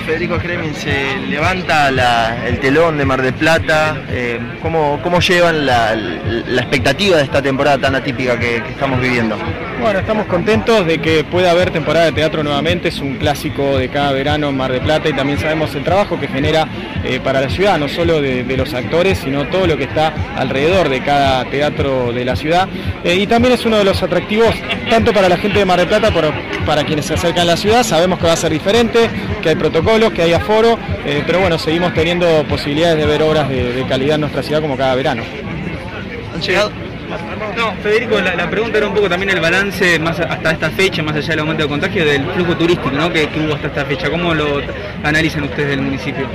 Federico Kremin, se levanta el telón de Mar del Plata. Eh, ¿cómo, llevan la, expectativa de esta temporada tan atípica que, estamos viviendo? Bueno, estamos contentos de que pueda haber temporada de teatro nuevamente. Es un clásico de cada verano en Mar del Plata y también sabemos el trabajo que genera eh, para la ciudad, no solo de, los actores, sino todo lo que está alrededor de cada teatro de la ciudad. Eh, y también es uno de los atractivos, tanto para la gente de Mar del Plata, como para quienes se acercan a la ciudad. Sabemos que va a ser diferente, que hay protocolos, que hay aforo, eh, pero bueno, seguimos teniendo posibilidades de ver obras de, calidad en nuestra ciudad como cada verano. No, Federico, la, pregunta era un poco también el balance más hasta esta fecha, más allá del aumento de contagio, del flujo turístico ¿no? que, hubo hasta esta fecha. ¿Cómo lo analizan ustedes del municipio?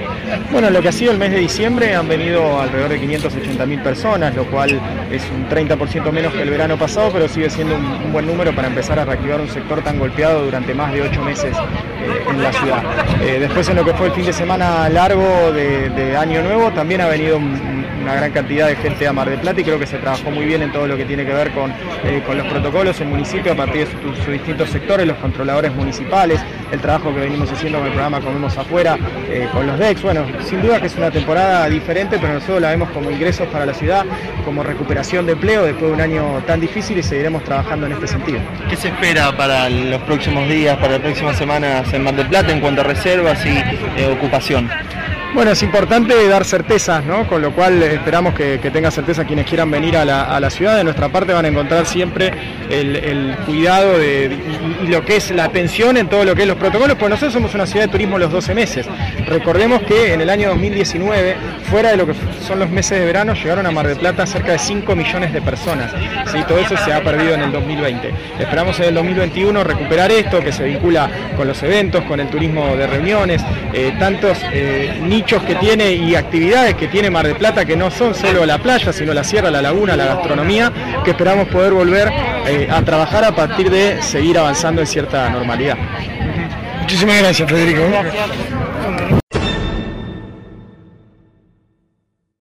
Bueno, lo que ha sido el mes de diciembre han venido alrededor de 580 mil personas, lo cual es un 30% menos que el verano pasado, pero sigue siendo un, buen número para empezar a reactivar un sector tan golpeado durante más de ocho meses eh, en la ciudad. Eh, después en lo que fue el fin de semana largo de, de Año Nuevo también ha venido un, una gran cantidad de gente a Mar del Plata y creo que se trabajó muy bien en todo lo que tiene que ver con, eh, con los protocolos en municipio a partir de sus distintos sectores, los controladores municipales, el trabajo que venimos haciendo con el programa Comemos Afuera, eh, con los DEX. Bueno, sin duda que es una temporada diferente, pero nosotros la vemos como ingresos para la ciudad, como recuperación de empleo después de un año tan difícil y seguiremos trabajando en este sentido. ¿Qué se espera para los próximos días, para las próximas semanas en Mar del Plata en cuanto a reservas y eh, ocupación? Bueno, es importante dar certezas, ¿no? Con lo cual esperamos que, tenga certeza quienes quieran venir a la, ciudad. De nuestra parte van a encontrar siempre el, cuidado de, lo que es la atención en todo lo que es los protocolos, pues nosotros somos una ciudad de turismo los 12 meses. Recordemos que en el año 2019, fuera de lo que son los meses de verano, llegaron a Mar del Plata cerca de 5 millones de personas. ¿sí? Todo eso se ha perdido en el 2020. Esperamos en el 2021 recuperar esto que se vincula con los eventos, con el turismo de reuniones, eh, tantos eh, que tiene y actividades que tiene Mar del Plata que no son solo la playa, sino la sierra, la laguna, la gastronomía, que esperamos poder volver eh, a trabajar a partir de seguir avanzando en cierta normalidad. Muchísimas gracias, Federico.